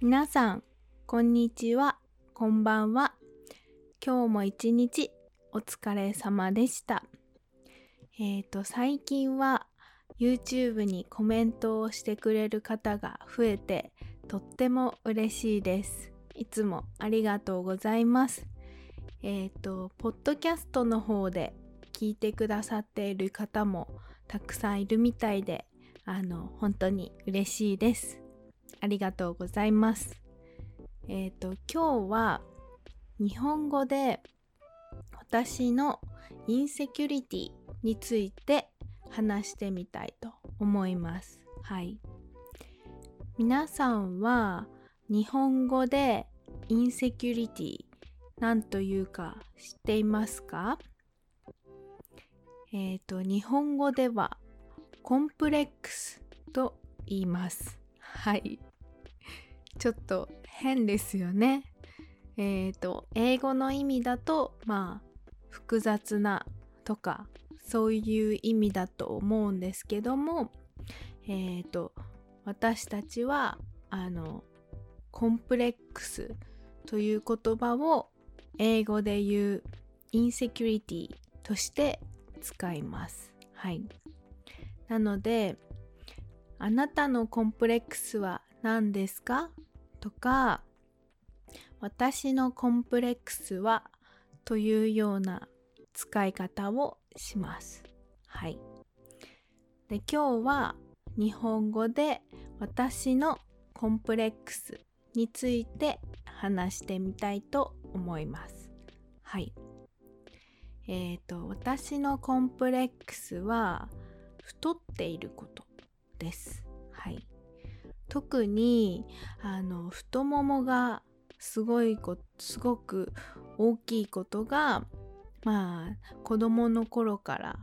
皆さん、こんにちは、こんばんは。今日も一日お疲れ様でした。えっ、ー、と、最近は YouTube にコメントをしてくれる方が増えてとっても嬉しいです。いつもありがとうございます。えっ、ー、と、ポッドキャストの方で聞いてくださっている方もたくさんいるみたいで、あの、本当に嬉しいです。ありがとうございます。えっ、ー、と、今日は日本語で私のインセキュリティについて話してみたいと思います。はい。皆さんは日本語でインセキュリティ何というか知っていますか？えっ、ー、と、日本語ではコンプレックスと言います。はい。ちょっと変ですよね。えっ、ー、と、英語の意味だと、まあ、複雑なとか、そういう意味だと思うんですけども、えっ、ー、と、私たちは、あの、コンプレックスという言葉を英語で言うインセキュリティとして使います。はい。なので、あなたのコンプレックスは何ですか？とか、私のコンプレックスはというような使い方をします。はい。で、今日は日本語で私のコンプレックスについて話してみたいと思います。はい。えっ、ー、と、私のコンプレックスは太っていることです。はい。特にあの太ももがすごいこすごく大きいことがまあ子供の頃から、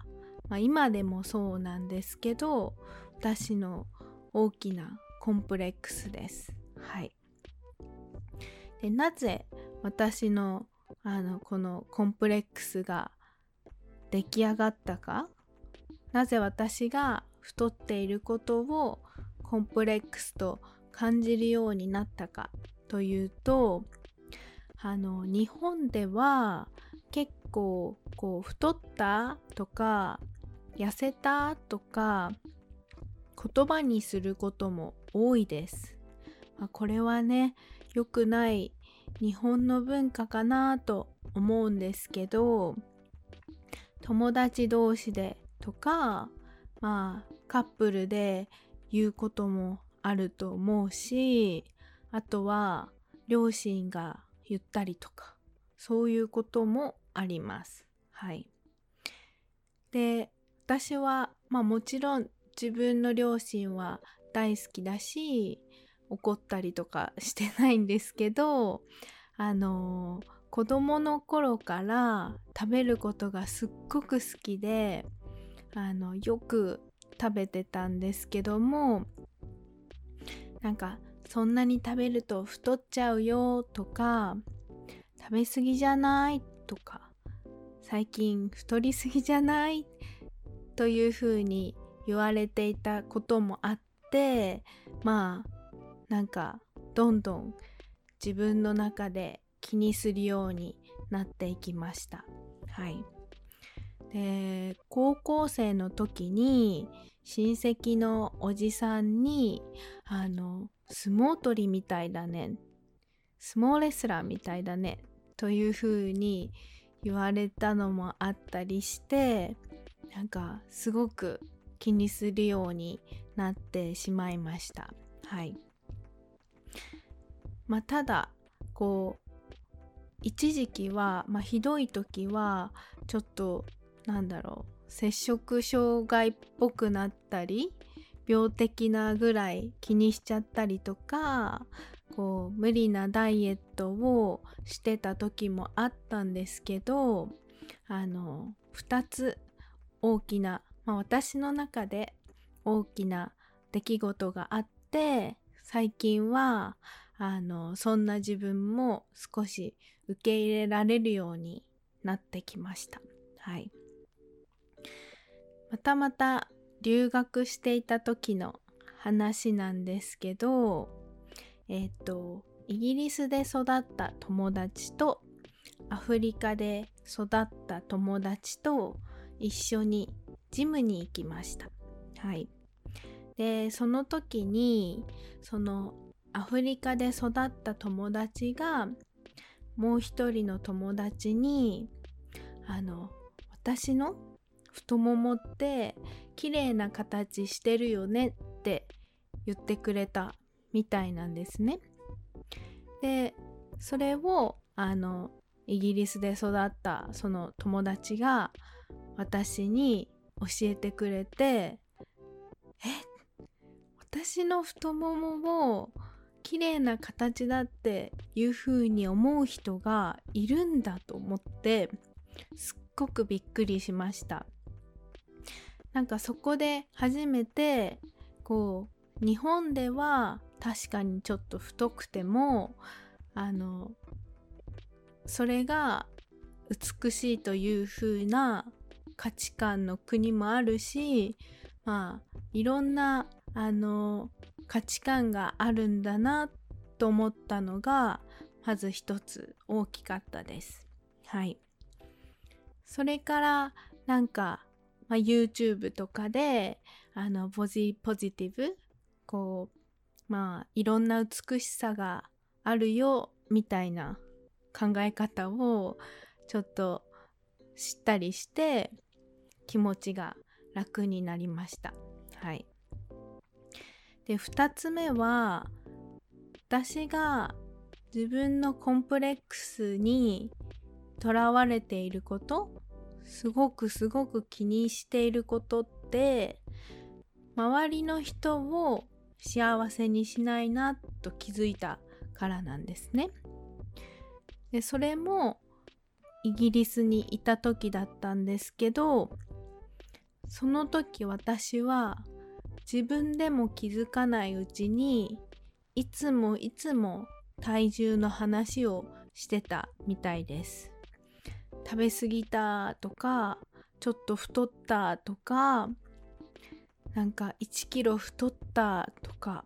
まあ、今でもそうなんですけど私の大きなコンプレックスです。はい。でなぜ私のあのこのコンプレックスが出来上がったか？なぜ私が太っていることをコンプレックスと感じるようになったかというとあの日本では結構こう太ったとか痩せたとか言葉にすることも多いです。まあ、これはね良くない日本の文化かなと思うんですけど友達同士でとかまあカップルで言うこともあると思うしあとは両親が言ったりとかそういうこともあります。はい。で私はまあもちろん自分の両親は大好きだし怒ったりとかしてないんですけどあの子供の頃から食べることがすっごく好きであのよく食べてたんですけどもなんかそんなに食べると太っちゃうよとか食べ過ぎじゃないとか最近太りすぎじゃない？というふうに言われていたこともあってまあなんかどんどん自分の中で気にするようになっていきました。はい。で高校生の時に親戚のおじさんにあの相撲取りみたいだね相撲レスラーみたいだねというふうに言われたのもあったりしてなんかすごく気にするようになってしまいましたはいまあただこう一時期は、まあ、ひどい時はちょっとなんだろう摂食障害っぽくなったり病的なぐらい気にしちゃったりとかこう無理なダイエットをしてた時もあったんですけどあの2つ大きな、まあ、私の中で大きな出来事があって最近はあのそんな自分も少し受け入れられるようになってきました。はい。またまた留学していた時の話なんですけど、えっ、ー、と、イギリスで育った友達とアフリカで育った友達と一緒にジムに行きました。はい。で、その時に、そのアフリカで育った友達が、もう一人の友達に、あの、私の太ももって綺麗な形してるよねって言ってくれたみたいなんですね。で、それを、あの、イギリスで育ったその友達が私に教えてくれてえっ私の太ももを綺麗な形だっていう風に思う人がいるんだと思ってすっごくびっくりしました。なんかそこで初めてこう日本では確かにちょっと太くてもあのそれが美しいという風な価値観の国もあるしまあいろんなあの価値観があるんだなと思ったのがまず一つ大きかったです。はい。それからなんか、まあ、YouTube とかであのポジポジティブこうまあいろんな美しさがあるよみたいな考え方をちょっと知ったりして気持ちが楽になりました。はい。で、2つ目は私が自分のコンプレックスにとらわれていることすごくすごく気にしていることって周りの人を幸せにしないなと気づいたからなんですね。でそれもイギリスにいた時だったんですけどその時私は自分でも気づかないうちにいつもいつも体重の話をしてたみたいです食べ過ぎたとかちょっと太ったとかなんか1キロ太ったとか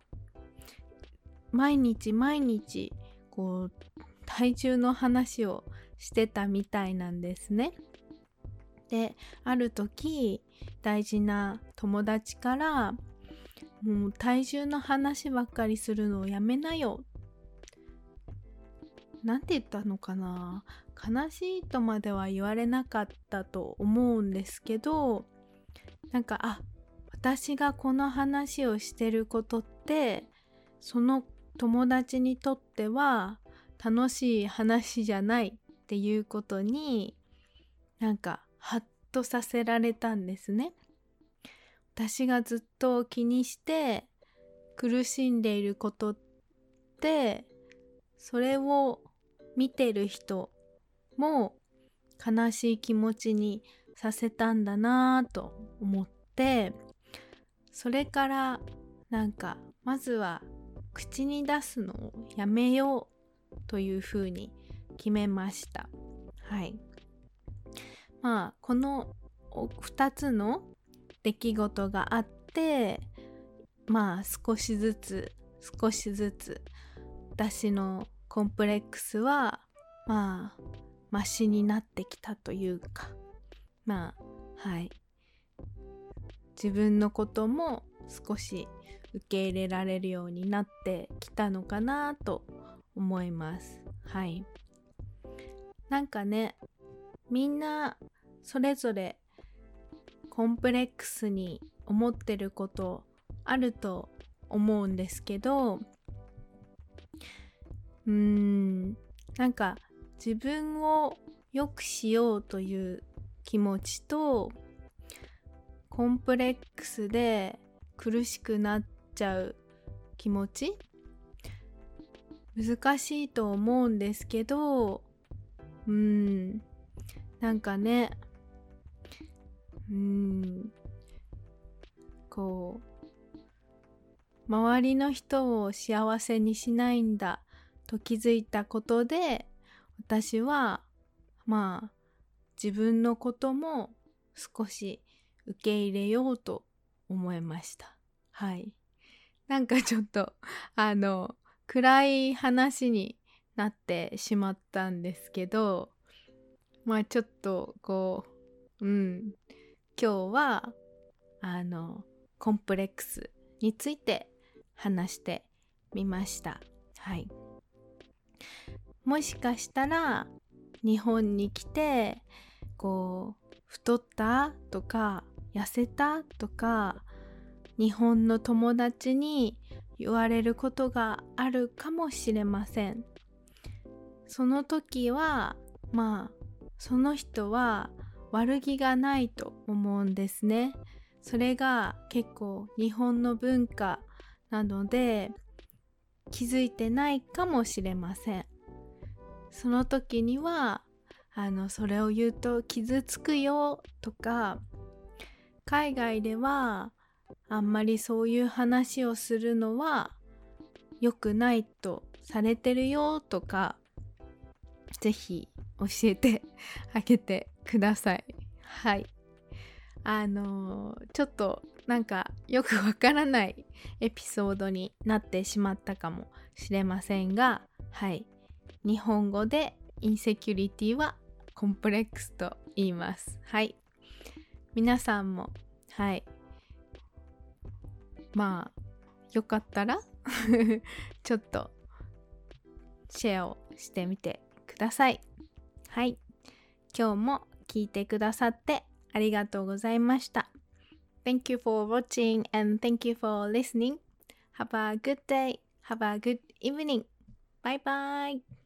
毎日毎日こう体重の話をしてたみたいなんですね。である時大事な友達から「もう体重の話ばっかりするのをやめなよ」なんて言ったのかな悲しいとまでは言われなかったと思うんですけどなんかあ私がこの話をしてることってその友達にとっては楽しい話じゃないっていうことになんかハッとさせられたんですね。私がずっと気にして苦しんでいることってそれを見てる人も悲しい気持ちにさせたんだなぁと思ってそれからなんかまずは口に出すのをやめようというふうに決めました。はい。まあこの2つの出来事があってまあ少しずつ少しずつ私のコンプレックスはまあマシになってきたというか。まあはい。自分のことも少し受け入れられるようになってきたのかなと思います。はい。なんかねみんなそれぞれコンプレックスに思ってることあると思うんですけどうーんなんか自分を良くしようという気持ちとコンプレックスで苦しくなっちゃう気持ち難しいと思うんですけどうんなんかねうんこう周りの人を幸せにしないんだと気づいたことで私はまあ自分のことも少し受け入れようと思いました。はい。なんかちょっとあの暗い話になってしまったんですけどまあちょっとこううん。今日はあのコンプレックスについて話してみました。はい。もしかしたら日本に来てこう太ったとか痩せたとか日本の友達に言われることがあるかもしれません。その時はまあその人は悪気がないと思うんですね。それが結構日本の文化なので気づいてないかもしれません。その時にはあのそれを言うと傷つくよとか海外ではあんまりそういう話をするのは良くないとされてるよとかぜひ教えてあげてくださいはいあのー、ちょっとなんかよくわからないエピソードになってしまったかもしれませんがはい日本語でインセキュリティはコンプレックスと言います。はい。皆さんも、はい。まあ、よかったら ちょっとシェアをしてみてください。はい。今日も聞いてくださってありがとうございました。Thank you for watching and thank you for listening. Have a good day. Have a good evening. Bye bye.